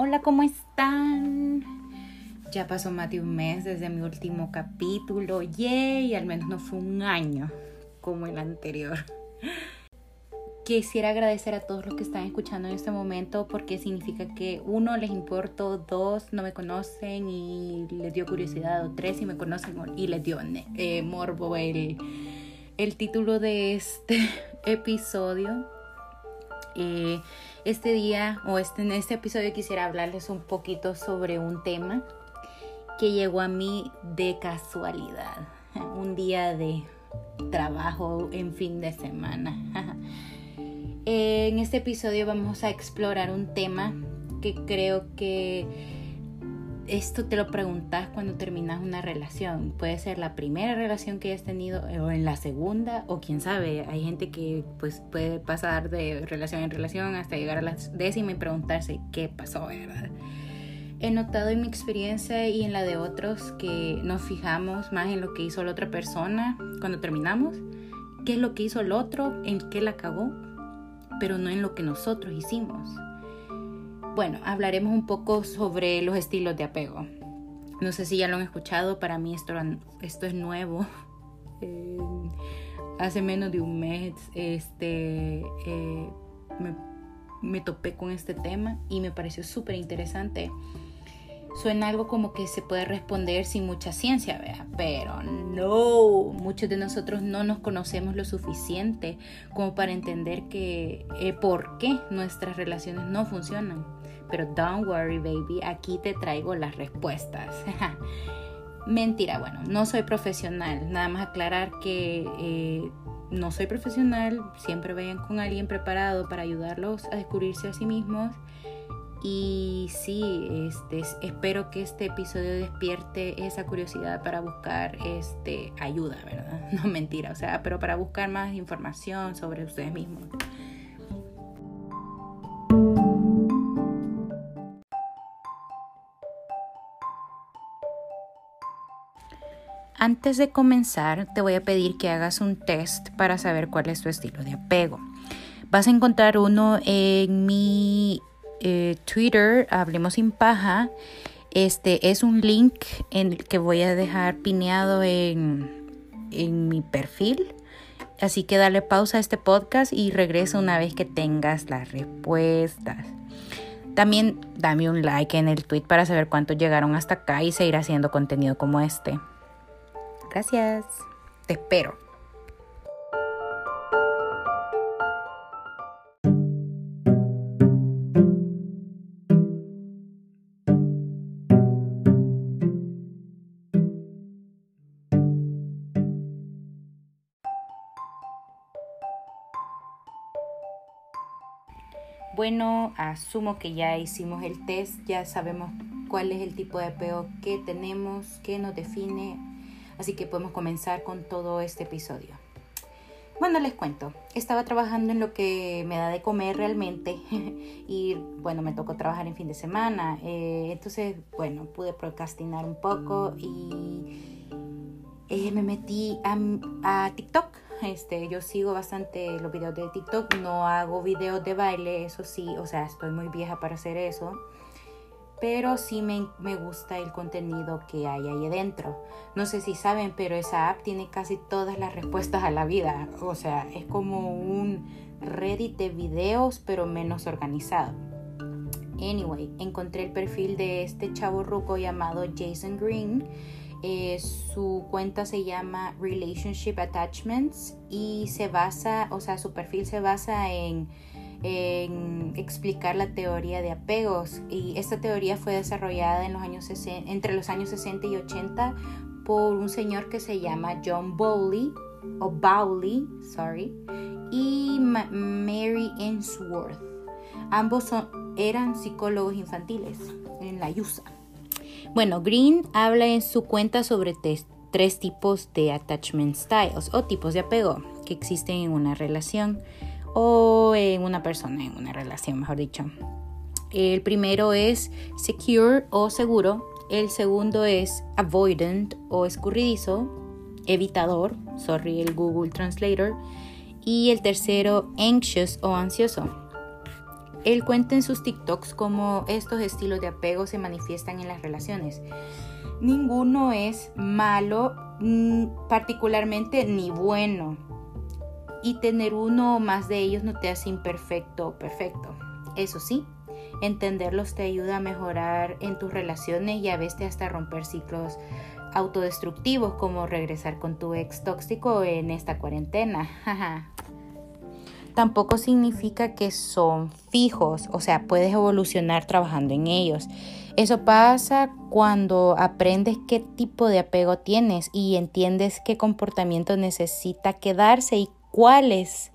Hola, ¿cómo están? Ya pasó más de un mes desde mi último capítulo. Yay, al menos no fue un año como el anterior. Quisiera agradecer a todos los que están escuchando en este momento porque significa que uno les importo, dos no me conocen y les dio curiosidad, o tres si me conocen y les dio eh, morbo el, el título de este episodio. Eh, este día o este, en este episodio quisiera hablarles un poquito sobre un tema que llegó a mí de casualidad. Un día de trabajo en fin de semana. En este episodio vamos a explorar un tema que creo que esto te lo preguntas cuando terminas una relación. Puede ser la primera relación que hayas tenido o en la segunda o quién sabe. Hay gente que pues puede pasar de relación en relación hasta llegar a la décima y preguntarse qué pasó, ¿verdad? He notado en mi experiencia y en la de otros que nos fijamos más en lo que hizo la otra persona cuando terminamos, qué es lo que hizo el otro, en qué la cagó, pero no en lo que nosotros hicimos. Bueno, hablaremos un poco sobre los estilos de apego. No sé si ya lo han escuchado, para mí esto, es nuevo. Eh, hace menos de un mes este, eh, me, topé con este tema y me pareció súper interesante suena algo como que se puede responder sin mucha ciencia, ¿vea? pero no, muchos de nosotros no nos conocemos lo suficiente como para entender que eh, por qué nuestras relaciones no funcionan. Pero don't worry, baby, aquí te traigo las respuestas. Mentira, bueno, no soy profesional. Nada más aclarar que eh, no soy profesional. Siempre vayan con alguien preparado para ayudarlos a descubrirse a sí mismos y sí, este, espero que este episodio despierte esa curiosidad para buscar este, ayuda, ¿verdad? No mentira, o sea, pero para buscar más información sobre ustedes mismos. Antes de comenzar, te voy a pedir que hagas un test para saber cuál es tu estilo de apego. Vas a encontrar uno en mi eh, Twitter, Hablemos sin paja. Este es un link en el que voy a dejar pineado en, en mi perfil. Así que dale pausa a este podcast y regresa una vez que tengas las respuestas. También dame un like en el tweet para saber cuántos llegaron hasta acá y seguir haciendo contenido como este. Gracias. Te espero. Bueno, asumo que ya hicimos el test, ya sabemos cuál es el tipo de apego que tenemos, que nos define, así que podemos comenzar con todo este episodio. Bueno, les cuento, estaba trabajando en lo que me da de comer realmente y bueno, me tocó trabajar en fin de semana, eh, entonces bueno, pude procrastinar un poco y eh, me metí a, a TikTok. Este, yo sigo bastante los videos de TikTok, no hago videos de baile, eso sí, o sea, estoy muy vieja para hacer eso. Pero sí me, me gusta el contenido que hay ahí adentro. No sé si saben, pero esa app tiene casi todas las respuestas a la vida. O sea, es como un Reddit de videos, pero menos organizado. Anyway, encontré el perfil de este chavo ruco llamado Jason Green eh, su cuenta se llama Relationship Attachments y se basa, o sea, su perfil se basa en, explicar la teoría de apegos. Y esta teoría fue desarrollada en los años entre los años 60 y 80 por un señor que se llama John Bowley, o Bowley, sorry, y Mary Ainsworth. Ambos eran psicólogos infantiles en la USA. Bueno, Green habla en su cuenta sobre tres tipos de attachment styles o tipos de apego que existen en una relación o en una persona, en una relación, mejor dicho. El primero es secure o seguro. El segundo es avoidant o escurridizo, evitador, sorry el Google Translator. Y el tercero anxious o ansioso. él cuenta en sus TikToks cómo estos estilos de apego se manifiestan en las relaciones. Ninguno es malo mm, particularmente ni bueno. Y tener uno o más de ellos no te hace imperfecto o perfecto. Eso sí, entenderlos te ayuda a mejorar en tus relaciones y a veces hasta romper ciclos autodestructivos como regresar con tu ex tóxico en esta cuarentena. Tampoco significa que son fijos, o sea, puedes evolucionar trabajando en ellos. Eso pasa cuando aprendes qué tipo de apego tienes y entiendes qué comportamiento necesita quedarse y cuáles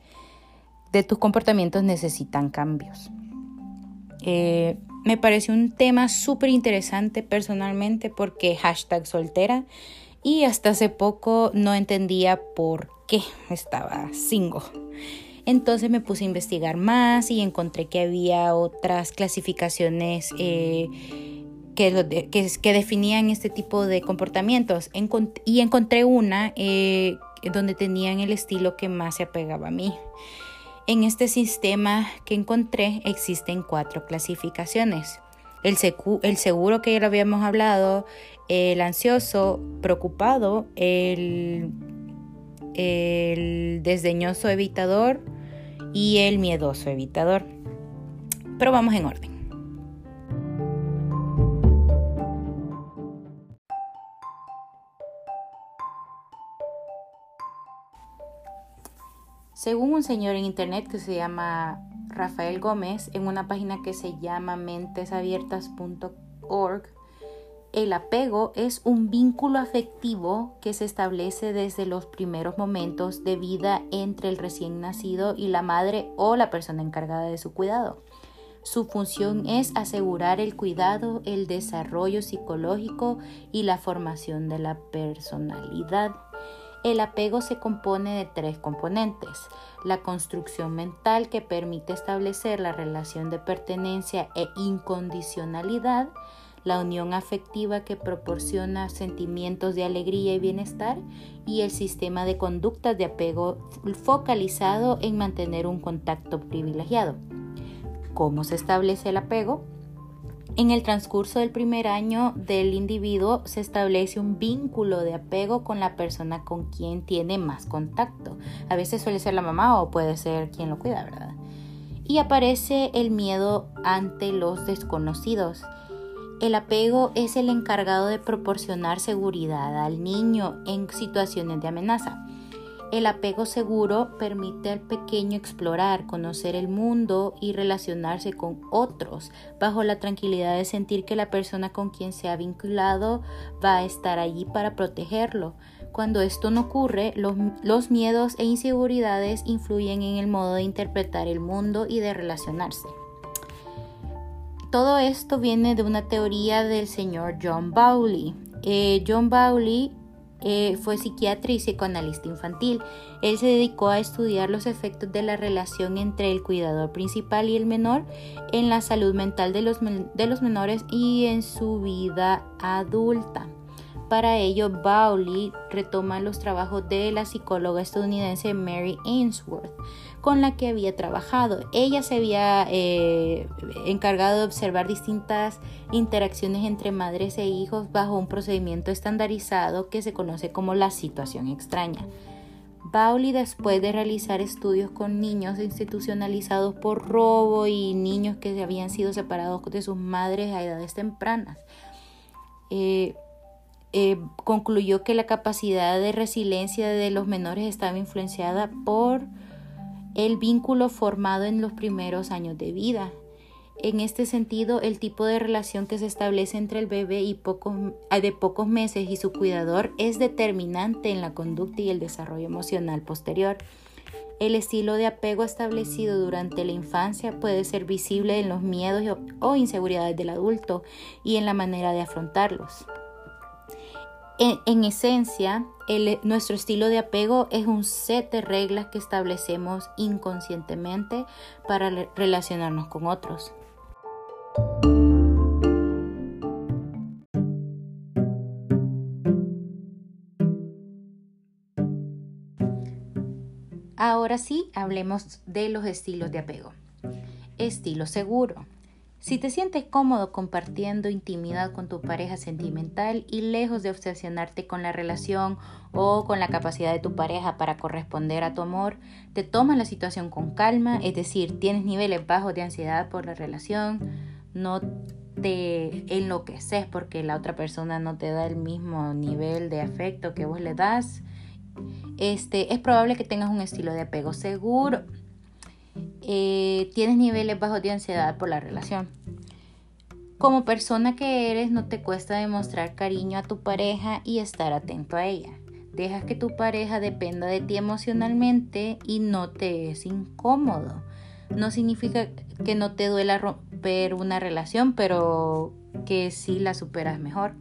de tus comportamientos necesitan cambios. Eh, me pareció un tema súper interesante personalmente porque hashtag soltera y hasta hace poco no entendía por qué estaba single. Entonces me puse a investigar más y encontré que había otras clasificaciones eh, que, que, definían este tipo de comportamientos. y encontré una eh, donde tenían el estilo que más se apegaba a mí. En este sistema que encontré existen cuatro clasificaciones. El, el seguro que ya lo habíamos hablado, el ansioso, preocupado, el, el desdeñoso evitador y el miedoso evitador. Pero vamos en orden. Según un señor en internet que se llama Rafael Gómez, en una página que se llama mentesabiertas.org, el apego es un vínculo afectivo que se establece desde los primeros momentos de vida entre el recién nacido y la madre o la persona encargada de su cuidado. Su función es asegurar el cuidado, el desarrollo psicológico y la formación de la personalidad. El apego se compone de tres componentes. La construcción mental que permite establecer la relación de pertenencia e incondicionalidad, la unión afectiva que proporciona sentimientos de alegría y bienestar y el sistema de conductas de apego focalizado en mantener un contacto privilegiado. ¿Cómo se establece el apego? En el transcurso del primer año del individuo se establece un vínculo de apego con la persona con quien tiene más contacto. A veces suele ser la mamá o puede ser quien lo cuida, ¿verdad? Y aparece el miedo ante los desconocidos. El apego es el encargado de proporcionar seguridad al niño en situaciones de amenaza. El apego seguro permite al pequeño explorar, conocer el mundo y relacionarse con otros bajo la tranquilidad de sentir que la persona con quien se ha vinculado va a estar allí para protegerlo. Cuando esto no ocurre, los, miedos e inseguridades influyen en el modo de interpretar el mundo y de relacionarse. Todo esto viene de una teoría del señor John Bowley. Eh, John Bowley eh, fue psiquiatra y psicoanalista infantil. Él se dedicó a estudiar los efectos de la relación entre el cuidador principal y el menor en la salud mental de los, de los menores y en su vida adulta. Para ello, Bowley retoma los trabajos de la psicóloga estadounidense Mary Ainsworth, con la que había trabajado. Ella se había eh, encargado de observar distintas interacciones entre madres e hijos bajo un procedimiento estandarizado que se conoce como la situación extraña. Bowley, después de realizar estudios con niños institucionalizados por robo y niños que habían sido separados de sus madres a edades tempranas, eh, eh, concluyó que la capacidad de resiliencia de los menores estaba influenciada por el vínculo formado en los primeros años de vida. En este sentido, el tipo de relación que se establece entre el bebé y eh, de pocos meses y su cuidador es determinante en la conducta y el desarrollo emocional posterior. El estilo de apego establecido durante la infancia puede ser visible en los miedos o inseguridades del adulto y en la manera de afrontarlos. En, esencia, nuestro estilo de apego es un set de reglas que establecemos inconscientemente para relacionarnos con otros. Ahora sí, hablemos de los estilos de apego. Estilo seguro. Si te sientes cómodo compartiendo intimidad con tu pareja sentimental y lejos de obsesionarte con la relación o con la capacidad de tu pareja para corresponder a tu amor, te tomas la situación con calma, es decir, tienes niveles bajos de ansiedad por la relación, no te enloqueces porque la otra persona no te da el mismo nivel de afecto que vos le das, este, es probable que tengas un estilo de apego seguro eh, tienes niveles bajos de ansiedad por la relación. Como persona que eres, no te cuesta demostrar cariño a tu pareja y estar atento a ella. Dejas que tu pareja dependa de ti emocionalmente y no te es incómodo. No significa que no te duela romper una relación, pero que sí la superas mejor.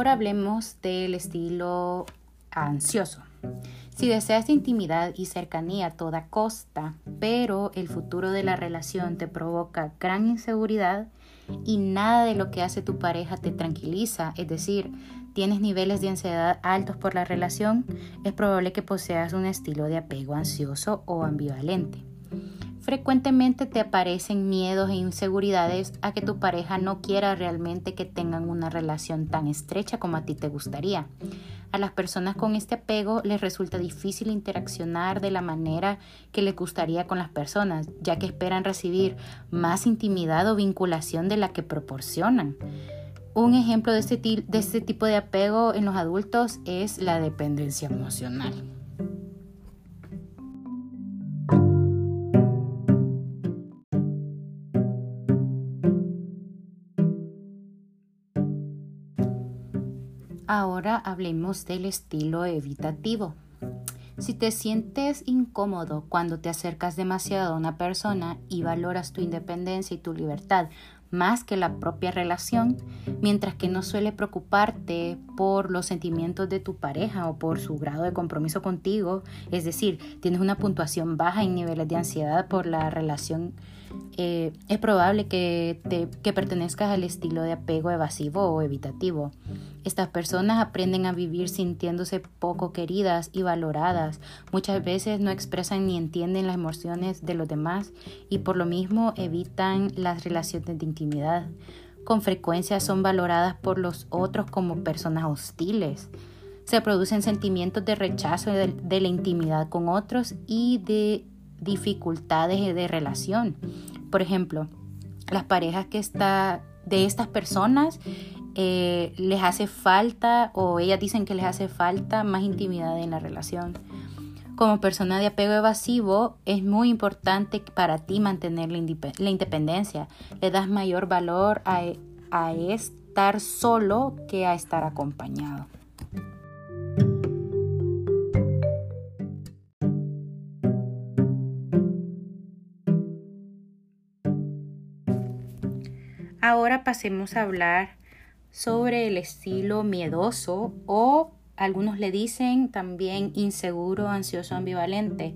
Ahora hablemos del estilo ansioso. Si deseas intimidad y cercanía a toda costa, pero el futuro de la relación te provoca gran inseguridad y nada de lo que hace tu pareja te tranquiliza, es decir, tienes niveles de ansiedad altos por la relación, es probable que poseas un estilo de apego ansioso o ambivalente. Frecuentemente te aparecen miedos e inseguridades a que tu pareja no quiera realmente que tengan una relación tan estrecha como a ti te gustaría. A las personas con este apego les resulta difícil interaccionar de la manera que les gustaría con las personas, ya que esperan recibir más intimidad o vinculación de la que proporcionan. Un ejemplo de este, de este tipo de apego en los adultos es la dependencia emocional. Ahora hablemos del estilo evitativo. Si te sientes incómodo cuando te acercas demasiado a una persona y valoras tu independencia y tu libertad más que la propia relación, mientras que no suele preocuparte por los sentimientos de tu pareja o por su grado de compromiso contigo, es decir, tienes una puntuación baja en niveles de ansiedad por la relación, eh, es probable que, te, que pertenezcas al estilo de apego evasivo o evitativo. Estas personas aprenden a vivir sintiéndose poco queridas y valoradas. Muchas veces no expresan ni entienden las emociones de los demás y por lo mismo evitan las relaciones de intimidad. Con frecuencia son valoradas por los otros como personas hostiles. Se producen sentimientos de rechazo de, la intimidad con otros y de dificultades de relación. Por ejemplo, las parejas que está de estas personas eh, les hace falta o ellas dicen que les hace falta más intimidad en la relación. Como persona de apego evasivo es muy importante para ti mantener la, independencia. Le das mayor valor a, a estar solo que a estar acompañado. Ahora pasemos a hablar sobre el estilo miedoso o algunos le dicen también inseguro, ansioso, ambivalente.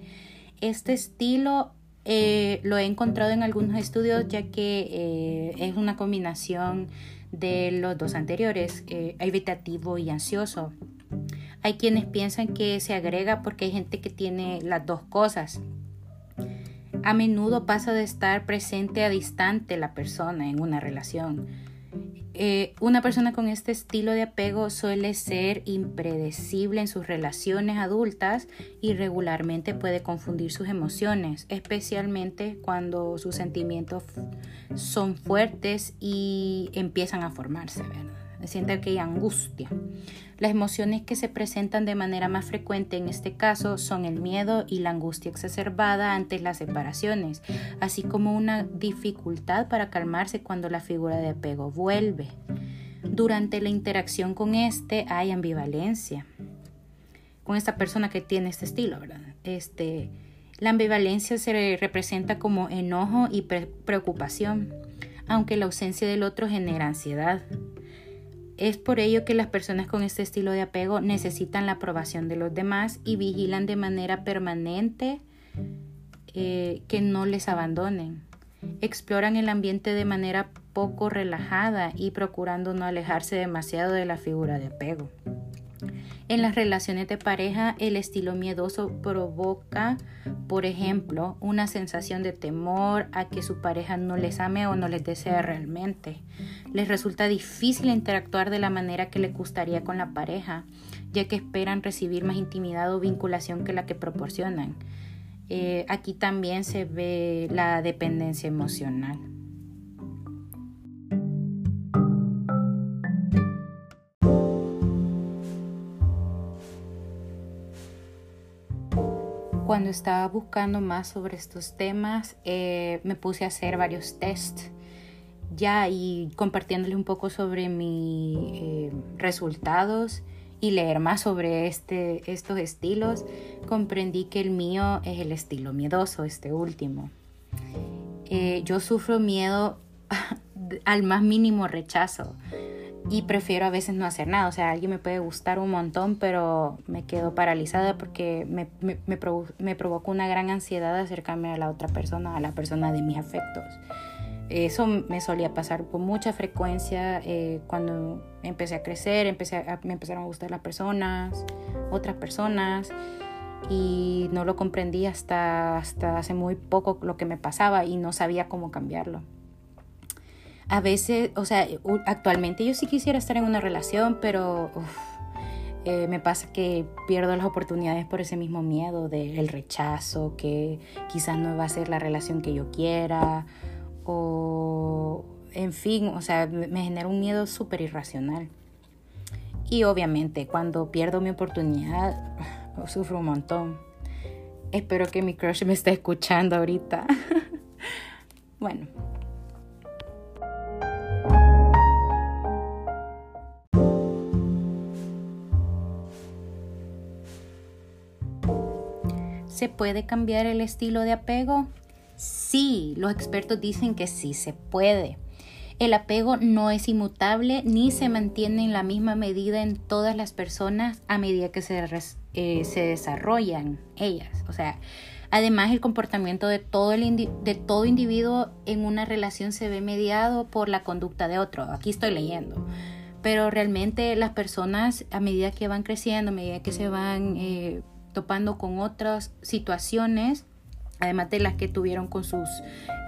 Este estilo eh, lo he encontrado en algunos estudios ya que eh, es una combinación de los dos anteriores, eh, evitativo y ansioso. Hay quienes piensan que se agrega porque hay gente que tiene las dos cosas. A menudo pasa de estar presente a distante la persona en una relación eh, una persona con este estilo de apego suele ser impredecible en sus relaciones adultas y regularmente puede confundir sus emociones, especialmente cuando sus sentimientos son fuertes y empiezan a formarse, ¿verdad? Siente que hay angustia. Las emociones que se presentan de manera más frecuente en este caso son el miedo y la angustia exacerbada ante las separaciones, así como una dificultad para calmarse cuando la figura de apego vuelve. Durante la interacción con este hay ambivalencia. Con esta persona que tiene este estilo, ¿verdad? Este, la ambivalencia se representa como enojo y preocupación, aunque la ausencia del otro genera ansiedad. Es por ello que las personas con este estilo de apego necesitan la aprobación de los demás y vigilan de manera permanente eh, que no les abandonen. exploran el ambiente de manera poco relajada y procurando no alejarse demasiado de la figura de apego. En las relaciones de pareja, el estilo miedoso provoca, por ejemplo, una sensación de temor a que su pareja no les ame o no les desea realmente. Les resulta difícil interactuar de la manera que les gustaría con la pareja, ya que esperan recibir más intimidad o vinculación que la que proporcionan. Eh, aquí también se ve la dependencia emocional. Cuando estaba buscando más sobre estos temas, eh, me puse a hacer varios tests ya y compartiéndole un poco sobre mis eh, resultados y leer más sobre este, estos estilos, comprendí que el mío es el estilo miedoso, este último. Eh, yo sufro miedo al más mínimo rechazo y prefiero a veces no hacer nada. O sea, alguien me puede gustar un montón, pero me quedo paralizada porque me, me, me, me provoca una gran ansiedad acercarme a la otra persona, a la persona de mis afectos. Eso me solía pasar con mucha frecuencia eh, cuando empecé a crecer, empecé me empezaron a gustar las personas, otras personas, y no lo comprendí hasta, hasta hace muy poco lo que me pasaba y no sabía cómo cambiarlo. A veces, o sea, actualmente yo sí quisiera estar en una relación, pero eh, me pasa que pierdo las oportunidades por ese mismo miedo del rechazo, que quizás no va a ser la relación que yo quiera o en fin, o sea, me genera un miedo súper irracional. Y obviamente cuando pierdo mi oportunidad, sufro un montón. Espero que mi crush me esté escuchando ahorita. bueno. ¿Se puede cambiar el estilo de apego? Sí, los expertos dicen que sí se puede. El apego no es inmutable ni se mantiene en la misma medida en todas las personas a medida que se, eh, se desarrollan ellas. O sea, además el comportamiento de todo, el de todo individuo en una relación se ve mediado por la conducta de otro. Aquí estoy leyendo. Pero realmente las personas a medida que van creciendo, a medida que se van eh, topando con otras situaciones, además de las que tuvieron con sus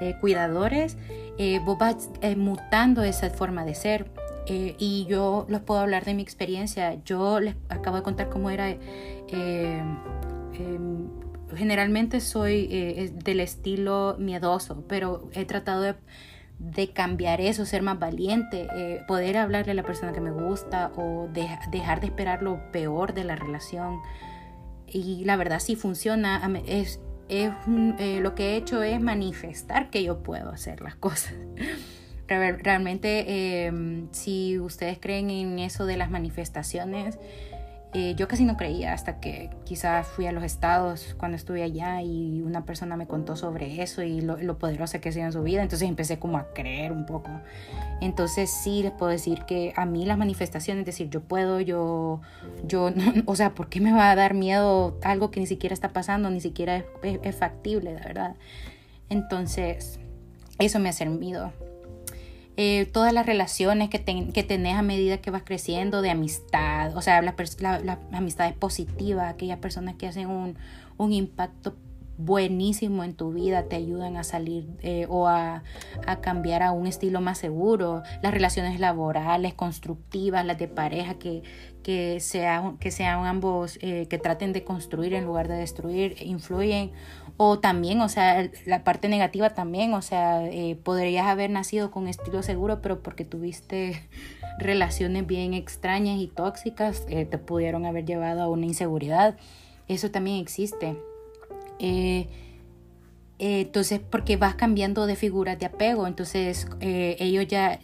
eh, cuidadores, eh, vos vas eh, mutando esa forma de ser. y yo les puedo hablar de mi experiencia. Yo les acabo de contar cómo era. Em, generalmente soy del estilo miedoso, pero he tratado de cambiar eso, ser más valiente, poder hablarle a la persona que me gusta o dejar de esperar lo peor de la relación. Y la verdad sí funciona. Es, es eh, lo que he hecho es manifestar que yo puedo hacer las cosas. Realmente, em, si ustedes creen en eso de las manifestaciones, eh, yo casi no creía hasta que quizás fui a los estados cuando estuve allá y una persona me contó sobre eso y lo, lo poderosa que ha sido en su vida. Entonces empecé como a creer un poco. Entonces sí les puedo decir que a mí las manifestaciones, es decir, yo puedo, yo, yo, o sea, ¿por qué me va a dar miedo algo que ni siquiera está pasando, ni siquiera es, factible, de verdad? Entonces, eso me ha servido. Eh, todas las relaciones que, tenés a medida que vas creciendo, de amistad, o sea, las la, amistades positivas, aquellas personas que hacen un, un impacto buenísimo en tu vida, te ayudan a salir eh, o a, cambiar a un estilo más seguro. Las relaciones laborales, constructivas, las de pareja, que, que, sean, que sean ambos, eh, que traten de construir en lugar de destruir, influyen. O también, o sea, la parte negativa también, o sea, eh, podrías haber nacido con estilo seguro, pero porque tuviste relaciones bien extrañas y tóxicas, te pudieron haber llevado a una inseguridad. Eso también existe. Eh, eh, entonces, porque vas cambiando de figuras de apego, entonces eh, ellos ya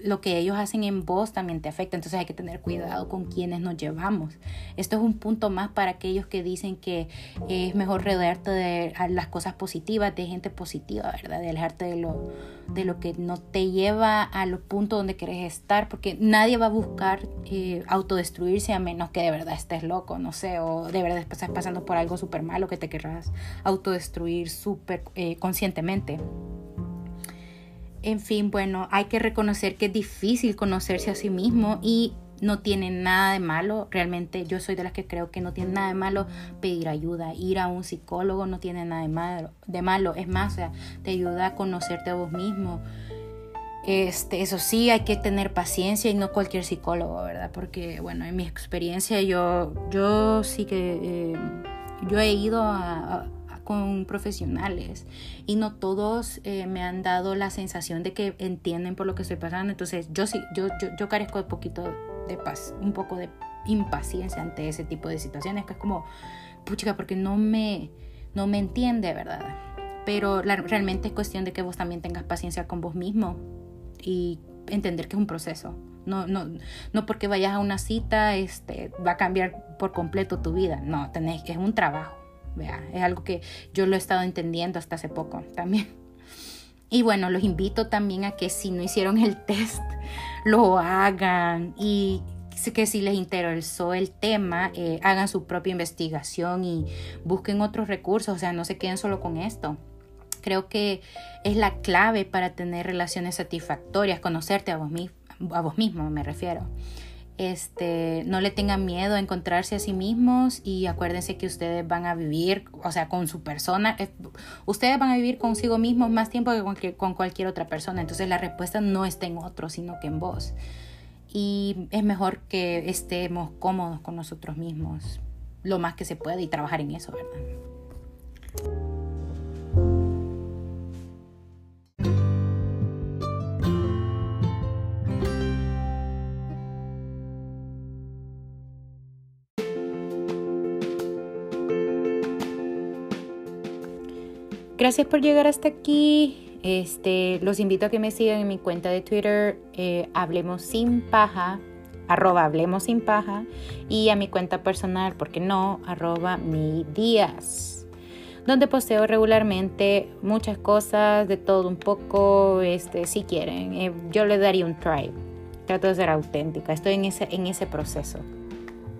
lo que ellos hacen en vos también te afecta, entonces hay que tener cuidado con quienes nos llevamos. Esto es un punto más para aquellos que dicen que es mejor rodearte de las cosas positivas, de gente positiva, ¿verdad? De alejarte de lo, de lo que no te lleva a los puntos donde querés estar, porque nadie va a buscar eh, autodestruirse a menos que de verdad estés loco, no sé, o de verdad estás pasando por algo súper malo que te querrás autodestruir súper eh, conscientemente. En fin, bueno, hay que reconocer que es difícil conocerse a sí mismo y no tiene nada de malo. Realmente yo soy de las que creo que no tiene nada de malo pedir ayuda. Ir a un psicólogo no tiene nada de malo. De malo. Es más, o sea, te ayuda a conocerte a vos mismo. Este, eso sí, hay que tener paciencia y no cualquier psicólogo, ¿verdad? Porque, bueno, en mi experiencia yo, yo sí que, eh, yo he ido a, con profesionales y no todos eh, me han dado la sensación de que entienden por lo que estoy pasando. Entonces, yo sí, yo, yo, yo carezco de poquito de paz, un poco de impaciencia ante ese tipo de situaciones, que es como, puchica, porque no me, no me entiende, ¿verdad? Pero realmente es cuestión de que vos también tengas paciencia con vos mismo y entender que es un proceso. No, no, no porque vayas a una cita este, va a cambiar por completo tu vida. No, tenés, es un trabajo. Vea, es algo que yo lo he estado entendiendo hasta hace poco también. Y bueno, los invito también a que si no hicieron el test, lo hagan y que si les interesó el tema, eh, hagan su propia investigación y busquen otros recursos, o sea, no se queden solo con esto. Creo que es la clave para tener relaciones satisfactorias, conocerte a vos, a vos mismo, me refiero este, no le tengan miedo a encontrarse a sí mismos y acuérdense que ustedes van a vivir, o sea, con su persona, eh, ustedes van a vivir consigo mismos más tiempo que con, cualquier otra persona, entonces la respuesta no está en otro, sino que en vos. Y es mejor que estemos cómodos con nosotros mismos lo más que se puede y trabajar en eso, ¿verdad? Gracias por llegar hasta aquí. Este, los invito a que me sigan en mi cuenta de Twitter, eh, Hablemos Sin Paja, arroba Hablemos Sin Paja, y a mi cuenta personal, porque no, arroba mi días, donde posteo regularmente muchas cosas, de todo un poco, este, si quieren. Eh, yo le daría un try. Trato de ser auténtica, estoy en ese, en ese proceso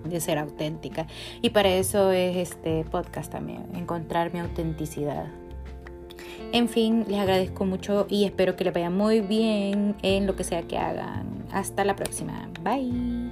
de ser auténtica. Y para eso es este podcast también, encontrar mi autenticidad. En fin, les agradezco mucho y espero que les vaya muy bien en lo que sea que hagan. Hasta la próxima. Bye.